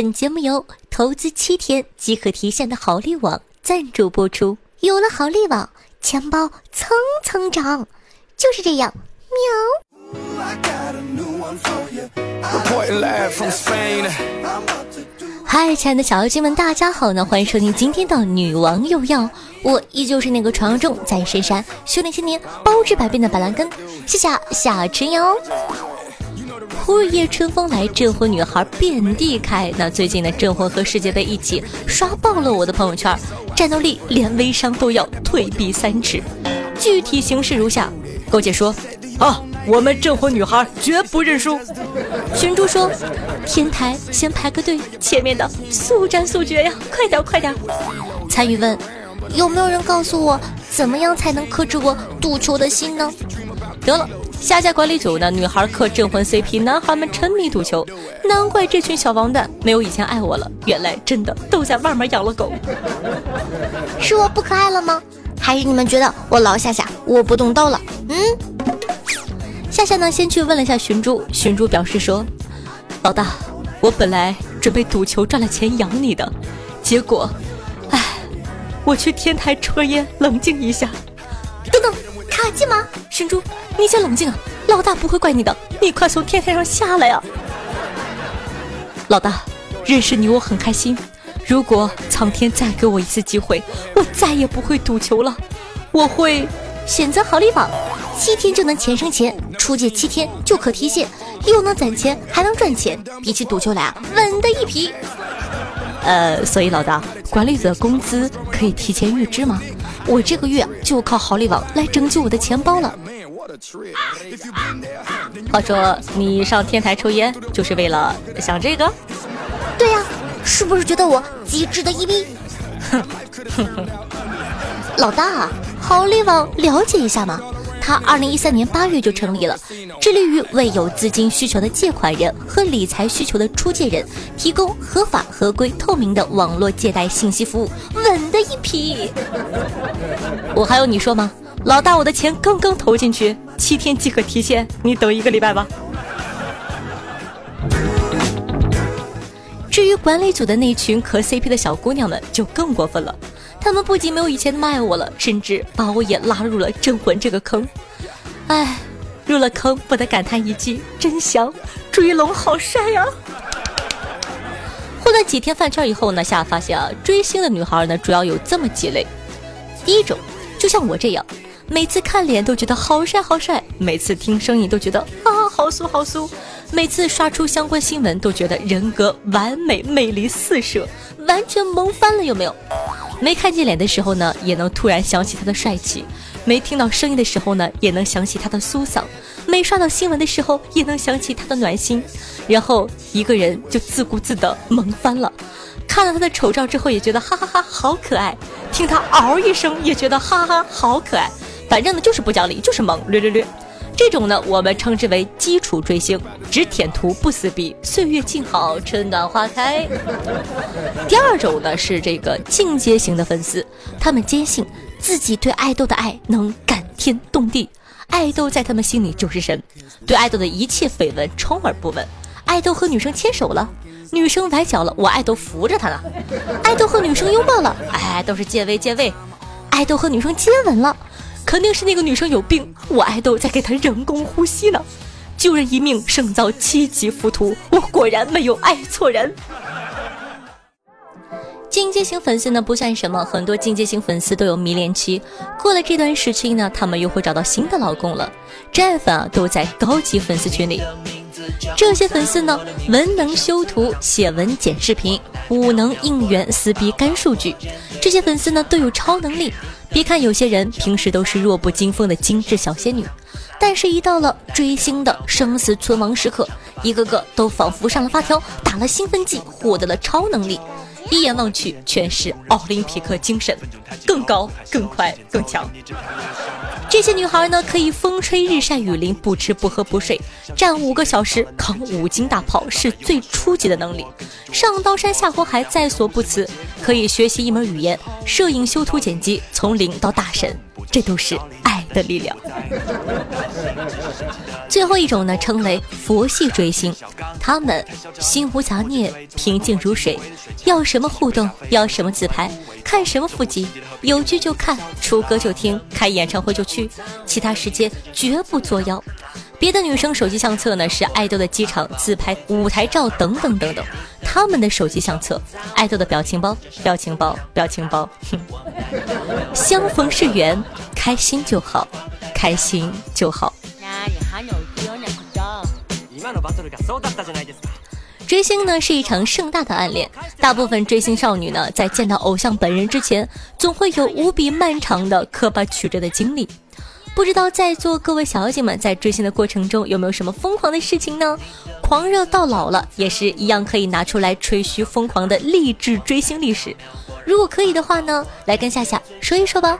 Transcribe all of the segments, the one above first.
本节目由投资七天即可提现的好利网赞助播出。有了好利网，钱包蹭蹭涨，就是这样，喵。嗨，亲爱的小妖精们，大家好呢！欢迎收听今天的女王又要，我依旧是那个传说中在深山修炼千年、包治百病的板蓝根，谢谢夏春瑶。忽夜春风来，镇魂女孩遍地开。那最近呢，镇魂和世界杯一起刷爆了我的朋友圈，战斗力连微商都要退避三尺。具体形式如下：勾姐说，啊，我们镇魂女孩绝不认输。寻珠说，天台先排个队，前面的速战速决呀，快点快点。参与问，有没有人告诉我，怎么样才能克制我赌球的心呢？得了。下家管理组呢女孩磕镇魂 CP，男孩们沉迷赌球，难怪这群小王蛋没有以前爱我了。原来真的都在外面养了狗。是我不可爱了吗？还是你们觉得我老夏夏我不动刀了？嗯。夏夏呢，先去问了一下寻珠，寻珠表示说：“老大，我本来准备赌球赚了钱养你的，结果，唉，我去天台抽根烟冷静一下。”等等，卡机吗？寻珠。你先冷静啊，老大不会怪你的，你快从天台上下来呀！老大，认识你我很开心。如果苍天再给我一次机会，我再也不会赌球了。我会选择好利网，七天就能钱生钱，出借七天就可提现，又能攒钱还能赚钱，比起赌球来啊，稳的一批。呃，所以老大，管理者的工资可以提前预支吗？我这个月就靠好利网来拯救我的钱包了。话说你上天台抽烟就是为了想这个？对呀，是不是觉得我机智的一逼？哼哼哼！老大，好利网了解一下嘛。他二零一三年八月就成立了，致力于为有资金需求的借款人和理财需求的出借人提供合法、合规、透明的网络借贷信息服务，稳的一批。我还有你说吗？老大，我的钱刚刚投进去，七天即可提现，你等一个礼拜吧。至于管理组的那群磕 CP 的小姑娘们，就更过分了。她们不仅没有以前那么爱我了，甚至把我也拉入了镇魂这个坑。唉，入了坑不得感叹一句：真香！追龙好帅呀！混了几天饭圈以后呢，夏发现啊，追星的女孩呢，主要有这么几类。第一种，就像我这样。每次看脸都觉得好帅好帅，每次听声音都觉得啊好酥好酥，每次刷出相关新闻都觉得人格完美，魅力四射，完全萌翻了有没有？没看见脸的时候呢，也能突然想起他的帅气；没听到声音的时候呢，也能想起他的苏嗓；没刷到新闻的时候，也能想起他的暖心。然后一个人就自顾自的萌翻了。看到他的丑照之后，也觉得哈哈哈好可爱；听他嗷一声，也觉得哈哈好可爱。反正呢，就是不讲理，就是猛，略略略。这种呢，我们称之为基础追星，只舔图不撕逼，岁月静好，春暖花开。第二种呢，是这个进阶型的粉丝，他们坚信自己对爱豆的爱能感天动地，爱豆在他们心里就是神，对爱豆的一切绯闻充耳不闻。爱豆和女生牵手了，女生崴脚了，我爱豆扶着她呢。爱豆和女生拥抱了，哎，都是借位借位。爱豆和女生接吻了。肯定是那个女生有病，我爱豆在给她人工呼吸呢。救人一命胜造七级浮屠，我果然没有爱错人。进阶型粉丝呢不算什么，很多进阶型粉丝都有迷恋期，过了这段时期呢，他们又会找到新的老公了。真爱粉啊都在高级粉丝群里，这些粉丝呢文能修图、写文、剪视频，武能应援、撕逼、干数据，这些粉丝呢都有超能力。别看有些人平时都是弱不禁风的精致小仙女，但是，一到了追星的生死存亡时刻，一个个都仿佛上了发条，打了兴奋剂，获得了超能力，一眼望去全是奥林匹克精神，更高、更快、更强。这些女孩呢，可以风吹日晒雨淋，不吃不喝不睡，站五个小时，扛五斤大炮，是最初级的能力。上刀山下火海在所不辞，可以学习一门语言，摄影、修图、剪辑，从零到大神，这都是爱的力量。最后一种呢，称为佛系追星，他们心无杂念，平静如水，要什么互动，要什么自拍，看什么腹肌，有剧就看，出歌就听，开演唱会就去，其他时间绝不作妖。别的女生手机相册呢是爱豆的机场自拍、舞台照等等等等，他们的手机相册，爱豆的表情包、表情包、表情包。哼，相逢是缘，开心就好，开心就好。追星呢是一场盛大的暗恋，大部分追星少女呢在见到偶像本人之前，总会有无比漫长的磕巴曲折的经历。不知道在座各位小姐们在追星的过程中有没有什么疯狂的事情呢？狂热到老了也是一样可以拿出来吹嘘疯狂的励志追星历史。如果可以的话呢，来跟夏夏说一说吧。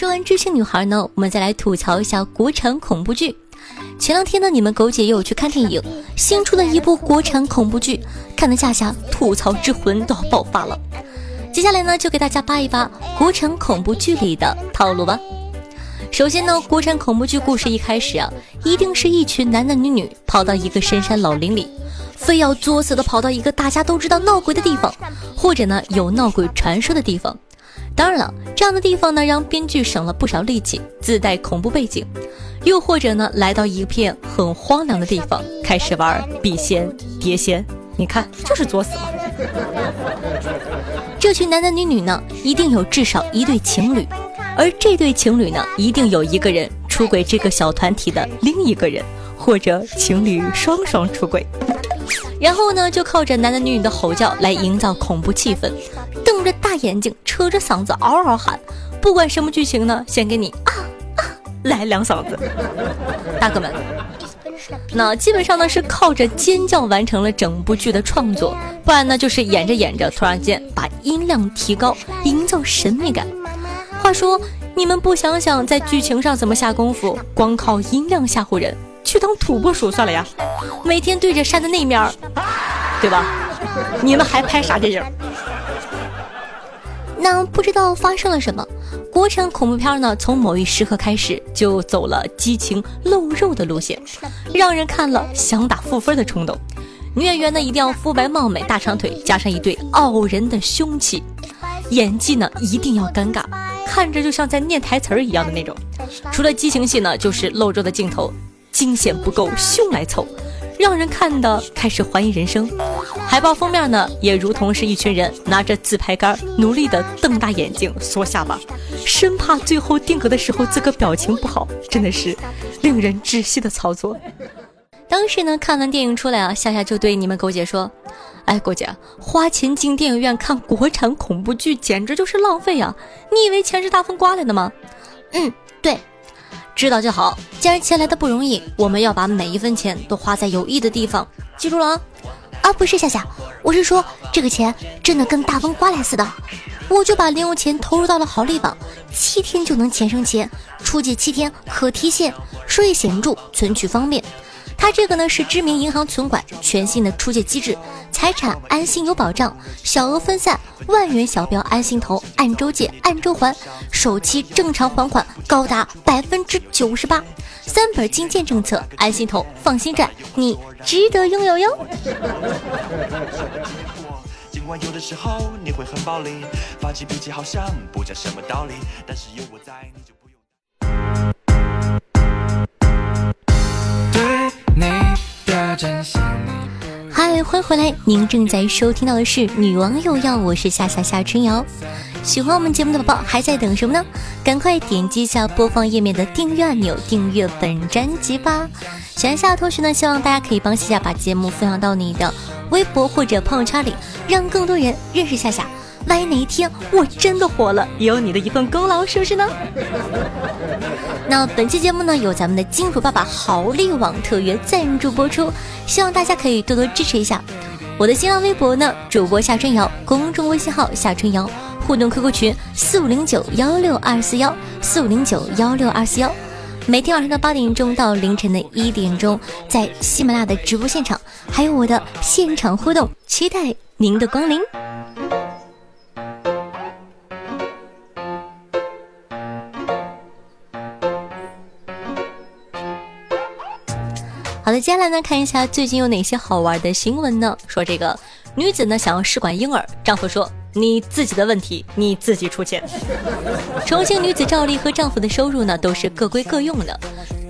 说完知性女孩呢，我们再来吐槽一下国产恐怖剧。前两天呢，你们狗姐也有去看电影，新出的一部国产恐怖剧，看得夏夏吐槽之魂都要爆发了。接下来呢，就给大家扒一扒国产恐怖剧里的套路吧。首先呢，国产恐怖剧故事一开始啊，一定是一群男男女女跑到一个深山老林里，非要作死的跑到一个大家都知道闹鬼的地方，或者呢有闹鬼传说的地方。当然了，这样的地方呢，让编剧省了不少力气，自带恐怖背景。又或者呢，来到一片很荒凉的地方，开始玩笔仙、碟仙。你看，就是作死嘛。这群男男女女呢，一定有至少一对情侣，而这对情侣呢，一定有一个人出轨这个小团体的另一个人，或者情侣双双出轨，然后呢，就靠着男男女女的吼叫来营造恐怖气氛，瞪着大眼睛，扯着嗓子嗷嗷喊，不管什么剧情呢，先给你啊啊来两嗓子，大哥们。那基本上呢是靠着尖叫完成了整部剧的创作，不然呢就是演着演着突然间把音量提高，营造神秘感。话说你们不想想在剧情上怎么下功夫，光靠音量吓唬人，去当土拨鼠算了呀！每天对着山的那面儿，对吧？你们还拍啥电影？那不知道发生了什么，国产恐怖片呢，从某一时刻开始就走了激情露肉的路线，让人看了想打负分的冲动。女演员呢一定要肤白貌美、大长腿，加上一对傲人的凶器，演技呢一定要尴尬，看着就像在念台词儿一样的那种。除了激情戏呢，就是露肉的镜头，惊险不够，凶来凑。让人看的开始怀疑人生，海报封面呢也如同是一群人拿着自拍杆，努力的瞪大眼睛、缩下巴，生怕最后定格的时候自个表情不好，真的是令人窒息的操作。当时呢看完电影出来啊，夏夏就对你们狗姐说：“哎，狗姐，花钱进电影院看国产恐怖剧简直就是浪费啊！你以为钱是大风刮来的吗？”嗯，对。知道就好。既然钱来的不容易，我们要把每一分钱都花在有益的地方。记住了啊！啊，不是夏夏，我是说这个钱真的跟大风刮来似的。我就把零用钱投入到了好利宝，七天就能钱生钱，出借七天可提现，收益显著，存取方便。它这个呢是知名银行存管全新的出借机制，财产安心有保障，小额分散，万元小标安心投，按周借按周还，首期正常还款高达百分之九十八，三本金建政策，安心投放心赚，你值得拥有哟。尽管有的时候你会很暴力，发起脾气好像不讲什么道理，但是有我在你就。嗨，欢迎回来！您正在收听到的是《女王又要》，我是夏夏夏春瑶。喜欢我们节目的宝宝还在等什么呢？赶快点击一下播放页面的订阅按钮，订阅本专辑吧！喜欢夏夏同学呢，希望大家可以帮夏夏把节目分享到你的微博或者朋友圈里，让更多人认识夏夏。万一哪一天我真的火了，也有你的一份功劳，是不是呢？那本期节目呢，由咱们的金主爸爸豪利网特约赞助播出，希望大家可以多多支持一下。我的新浪微博呢，主播夏春瑶，公众微信号夏春瑶，互动 QQ 群四五零九幺六二四幺四五零九幺六二四幺。每天晚上的八点钟到凌晨的一点钟，在喜马拉雅的直播现场，还有我的现场互动，期待您的光临。好的，接下来呢，看一下最近有哪些好玩的新闻呢？说这个女子呢想要试管婴儿，丈夫说你自己的问题，你自己出钱。重庆女子赵丽和丈夫的收入呢都是各归各用的。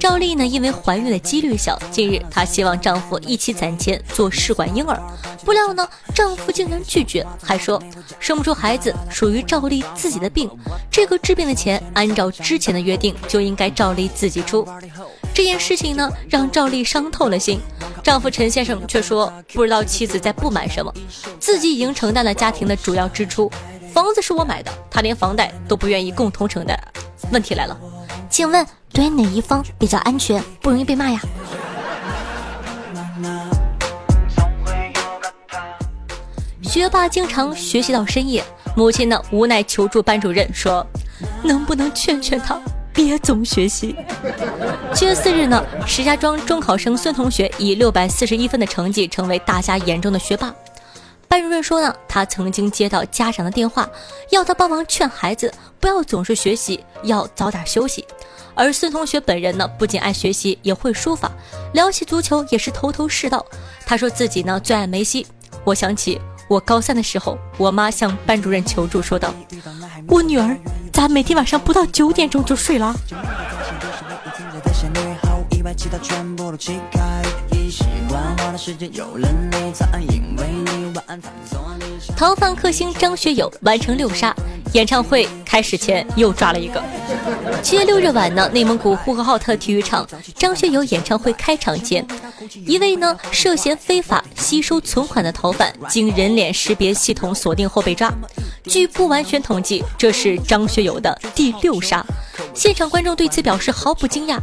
赵丽呢因为怀孕的几率小，近日她希望丈夫一起攒钱做试管婴儿，不料呢丈夫竟然拒绝，还说生不出孩子属于赵丽自己的病，这个治病的钱按照之前的约定就应该赵丽自己出。这件事情呢，让赵丽伤透了心。丈夫陈先生却说，不知道妻子在不满什么，自己已经承担了家庭的主要支出，房子是我买的，他连房贷都不愿意共同承担。问题来了，请问对哪一方比较安全，不容易被骂呀？学霸经常学习到深夜，母亲呢无奈求助班主任说，能不能劝劝他？别总学习。七月四日呢，石家庄中考生孙同学以六百四十一分的成绩成为大家眼中的学霸。班主任说呢，他曾经接到家长的电话，要他帮忙劝孩子不要总是学习，要早点休息。而孙同学本人呢，不仅爱学习，也会书法，聊起足球也是头头是道。他说自己呢最爱梅西。我想起我高三的时候，我妈向班主任求助，说道：“我女儿。”咋每天晚上不到九点钟就睡了？逃犯克星张学友完成六杀，演唱会开始前又抓了一个。七月六日晚呢，内蒙古呼和浩特体育场张学友演唱会开场前，一位呢涉嫌非法吸收存款的逃犯，经人脸识别系统锁定后被抓。据不完全统计，这是张学友的第六杀。现场观众对此表示毫不惊讶。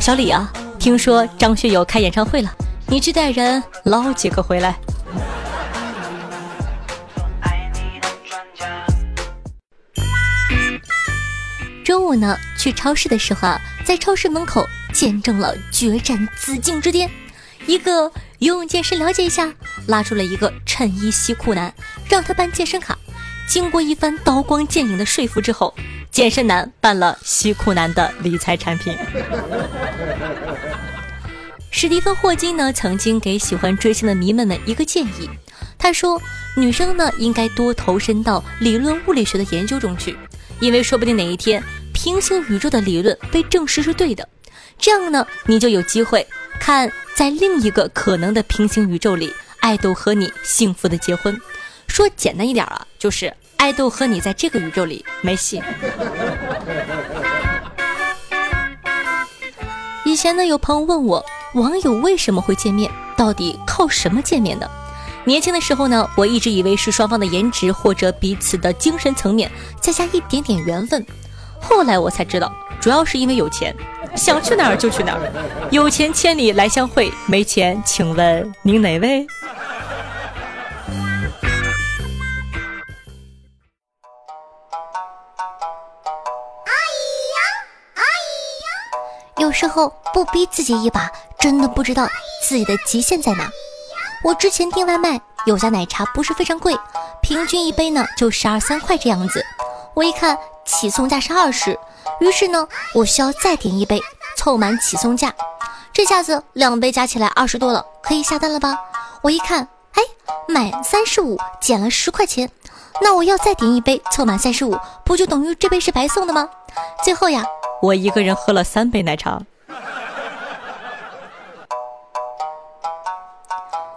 小李啊，听说张学友开演唱会了，你去带人捞几个回来。中午呢，去超市的时候啊，在超市门口见证了决战紫禁之巅。一个游泳健身了解一下，拉出了一个衬衣西裤男，让他办健身卡。经过一番刀光剑影的说服之后，健身男办了西裤男的理财产品。史蒂芬霍金呢，曾经给喜欢追星的迷们们一个建议，他说：“女生呢，应该多投身到理论物理学的研究中去，因为说不定哪一天平行宇宙的理论被证实是对的，这样呢，你就有机会看在另一个可能的平行宇宙里，爱豆和你幸福的结婚。说简单一点啊，就是。”爱豆和你在这个宇宙里没戏。以前呢，有朋友问我，网友为什么会见面？到底靠什么见面的？年轻的时候呢，我一直以为是双方的颜值或者彼此的精神层面，再加一点点缘分。后来我才知道，主要是因为有钱，想去哪儿就去哪儿。有钱千里来相会，没钱，请问您哪位？有时候不逼自己一把，真的不知道自己的极限在哪。我之前订外卖，有家奶茶不是非常贵，平均一杯呢就十二三块这样子。我一看起送价是二十，于是呢我需要再点一杯，凑满起送价。这下子两杯加起来二十多了，可以下单了吧？我一看，哎，满三十五减了十块钱，那我要再点一杯，凑满三十五，不就等于这杯是白送的吗？最后呀。我一个人喝了三杯奶茶，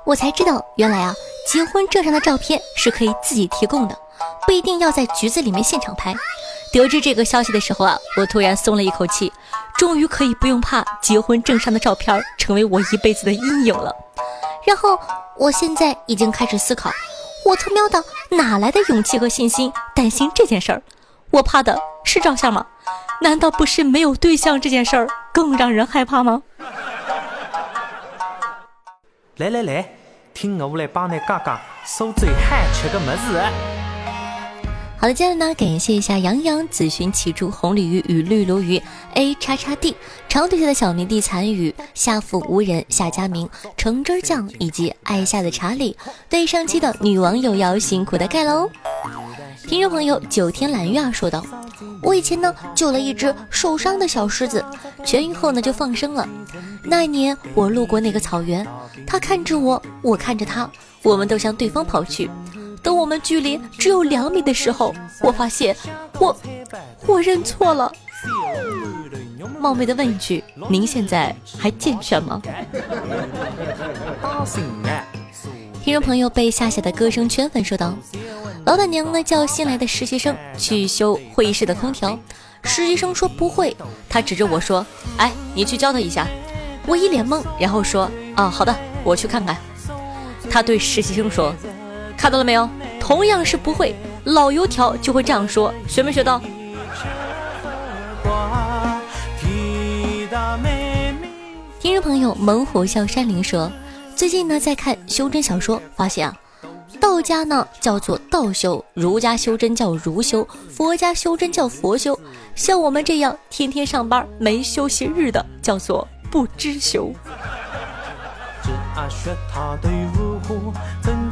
我才知道原来啊，结婚证上的照片是可以自己提供的，不一定要在局子里面现场拍。得知这个消息的时候啊，我突然松了一口气，终于可以不用怕结婚证上的照片成为我一辈子的阴影了。然后我现在已经开始思考，我他喵的哪来的勇气和信心担心这件事儿？我怕的是照相吗？难道不是没有对象这件事儿更让人害怕吗？来来来，听我来帮你讲讲苏州好吃的么子。好的，接下来呢，感谢一下杨洋、紫寻、奇珠、红鲤鱼与绿鲈鱼、A 叉叉 D 长腿下的小迷弟残雨、下腹无人、夏佳明、橙汁酱以及爱夏的查理对上期的女网友要辛苦的盖楼。听众朋友九天揽月啊说道。我以前呢救了一只受伤的小狮子，痊愈后呢就放生了。那一年我路过那个草原，他看着我，我看着他，我们都向对方跑去。等我们距离只有两米的时候，我发现我我认错了。冒昧的问一句，您现在还健全吗？听众朋友被夏夏的歌声圈粉，说道：“老板娘呢叫新来的实习生去修会议室的空调，实习生说不会，他指着我说：‘哎，你去教他一下。’我一脸懵，然后说：‘啊，好的，我去看看。’他对实习生说：‘看到了没有？同样是不会，老油条就会这样说，学没学到？’听众朋友猛虎笑山林说。”最近呢，在看修真小说，发现啊，道家呢叫做道修，儒家修真叫儒修，佛家修真叫佛修，像我们这样天天上班没休息日的，叫做不知修。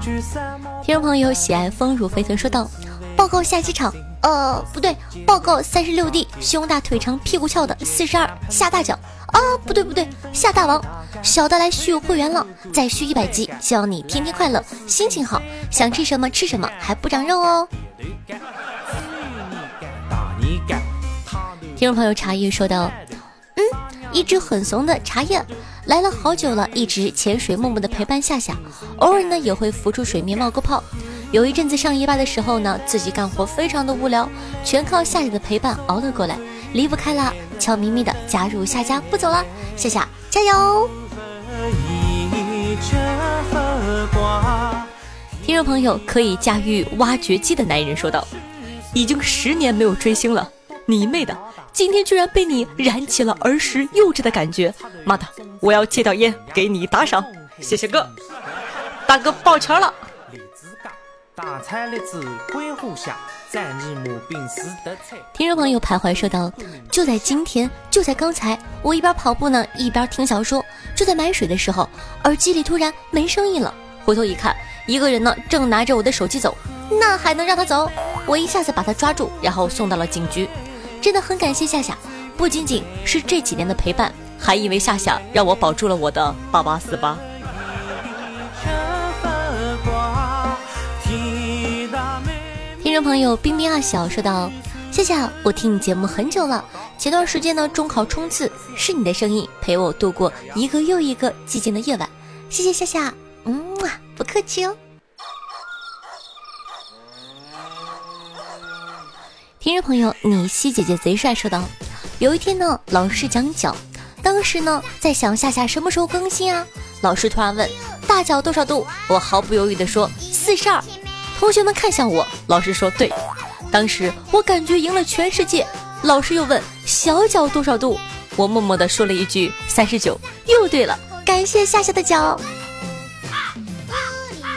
听众朋友喜爱丰乳肥臀说道：“报告下机场，呃，不对，报告三十六 D，胸大腿长屁股翘的四十二下大脚啊，不对不对，下大王。”小的来续会员了，再续一百集，希望你天天快乐，心情好，想吃什么吃什么，还不长肉哦。听众朋友茶叶说道：“嗯，一只很怂的茶叶来了好久了，一直潜水默默的陪伴夏夏，偶尔呢也会浮出水面冒个泡。有一阵子上夜班的时候呢，自己干活非常的无聊，全靠夏夏的陪伴熬了过来，离不开了，悄咪咪的加入夏家不走了，夏夏加油！”听众朋友可以驾驭挖掘机的男人说道：“已经十年没有追星了，你妹的！今天居然被你燃起了儿时幼稚的感觉，妈的！我要戒掉烟，给你打赏，谢谢哥，大哥抱拳了。”大彩栗子桂花香，在日暮病死的菜。听众朋友徘徊说道：“就在今天，就在刚才，我一边跑步呢，一边听小说。就在买水的时候，耳机里突然没声音了。回头一看，一个人呢正拿着我的手机走，那还能让他走？我一下子把他抓住，然后送到了警局。真的很感谢夏夏，不仅仅是这几年的陪伴，还因为夏夏让我保住了我的八八四八。”听众朋友冰冰二小说道：“夏夏，我听你节目很久了。前段时间呢，中考冲刺是你的声音陪我度过一个又一个寂静的夜晚。谢谢夏夏，嗯啊，不客气哦。”听众朋友你西姐姐贼帅说道：“有一天呢，老师讲脚，当时呢在想夏夏什么时候更新啊？老师突然问大脚多少度？我毫不犹豫的说四十二。”同学们看向我，老师说对。当时我感觉赢了全世界。老师又问小脚多少度，我默默的说了一句三十九，又对了。感谢夏夏的脚。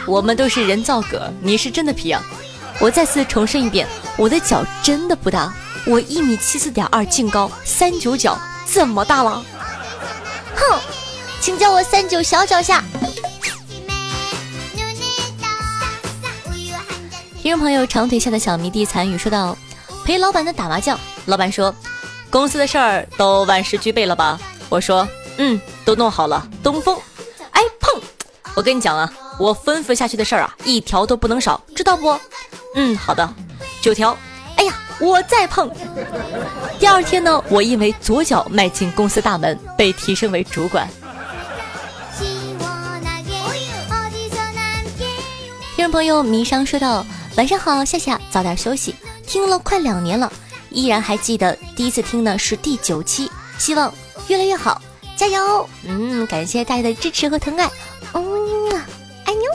我们都是人造革，你是真的皮啊！我再次重申一遍，我的脚真的不大，我一米七四点二，净高三九脚，怎么大了？哼，请叫我三九小脚下。听众朋友长腿下的小迷弟残雨说道：“陪老板的打麻将，老板说公司的事儿都万事俱备了吧？我说嗯，都弄好了。东风，哎碰！我跟你讲啊，我吩咐下去的事儿啊，一条都不能少，知道不？嗯，好的。九条，哎呀，我再碰。第二天呢，我因为左脚迈进公司大门，被提升为主管。听众朋友迷商说道。晚上好，夏夏，早点休息。听了快两年了，依然还记得第一次听的是第九期，希望越来越好，加油！嗯，感谢大家的支持和疼爱，嗯啊，爱你哦。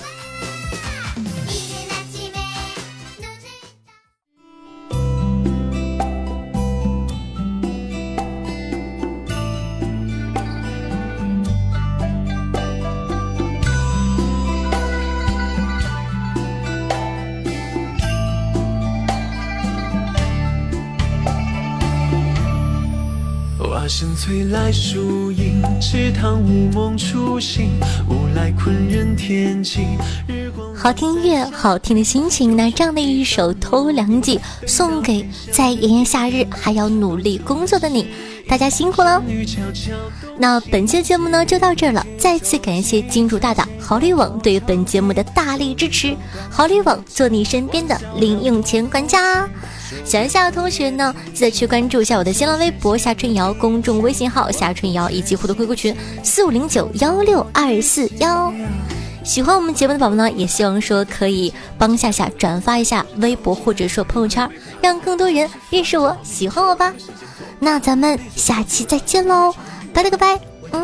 催来树影，池塘无梦初醒，无来困人天晴。好听音乐，好听的心情。那这样的一首《偷凉记》，送给在炎炎夏日还要努力工作的你，大家辛苦了。那本期的节目呢就到这儿了，再次感谢金主大大好利网对本节目的大力支持。好利网做你身边的零用钱管家。喜欢夏的同学呢，记得去关注一下我的新浪微博夏春瑶，公众微信号夏春瑶，以及互动 QQ 群四五零九幺六二四幺。喜欢我们节目的宝宝呢，也希望说可以帮夏夏转发一下微博或者说朋友圈，让更多人认识我，喜欢我吧。那咱们下期再见喽，拜了个拜，嗯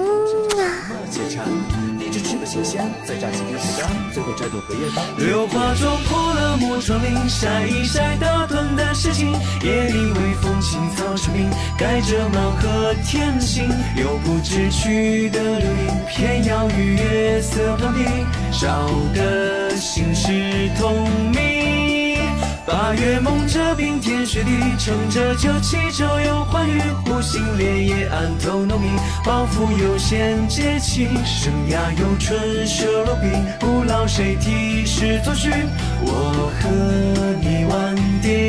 啊。新鲜，再炸几片胡椒，最后摘朵荷叶蛋。榴花撞破了木窗棂，晒一晒打盹的诗情。夜里微风轻草成名，盖着满河天星。有不知趣的流萤，偏要与月色攀比，烧得心事通明。八月梦着冰天雪地，乘着酒气周游寰宇，湖心莲叶暗透浓荫，抱负悠闲节气，生涯有春蛇落笔，不劳谁题诗作序，我和你玩蝶。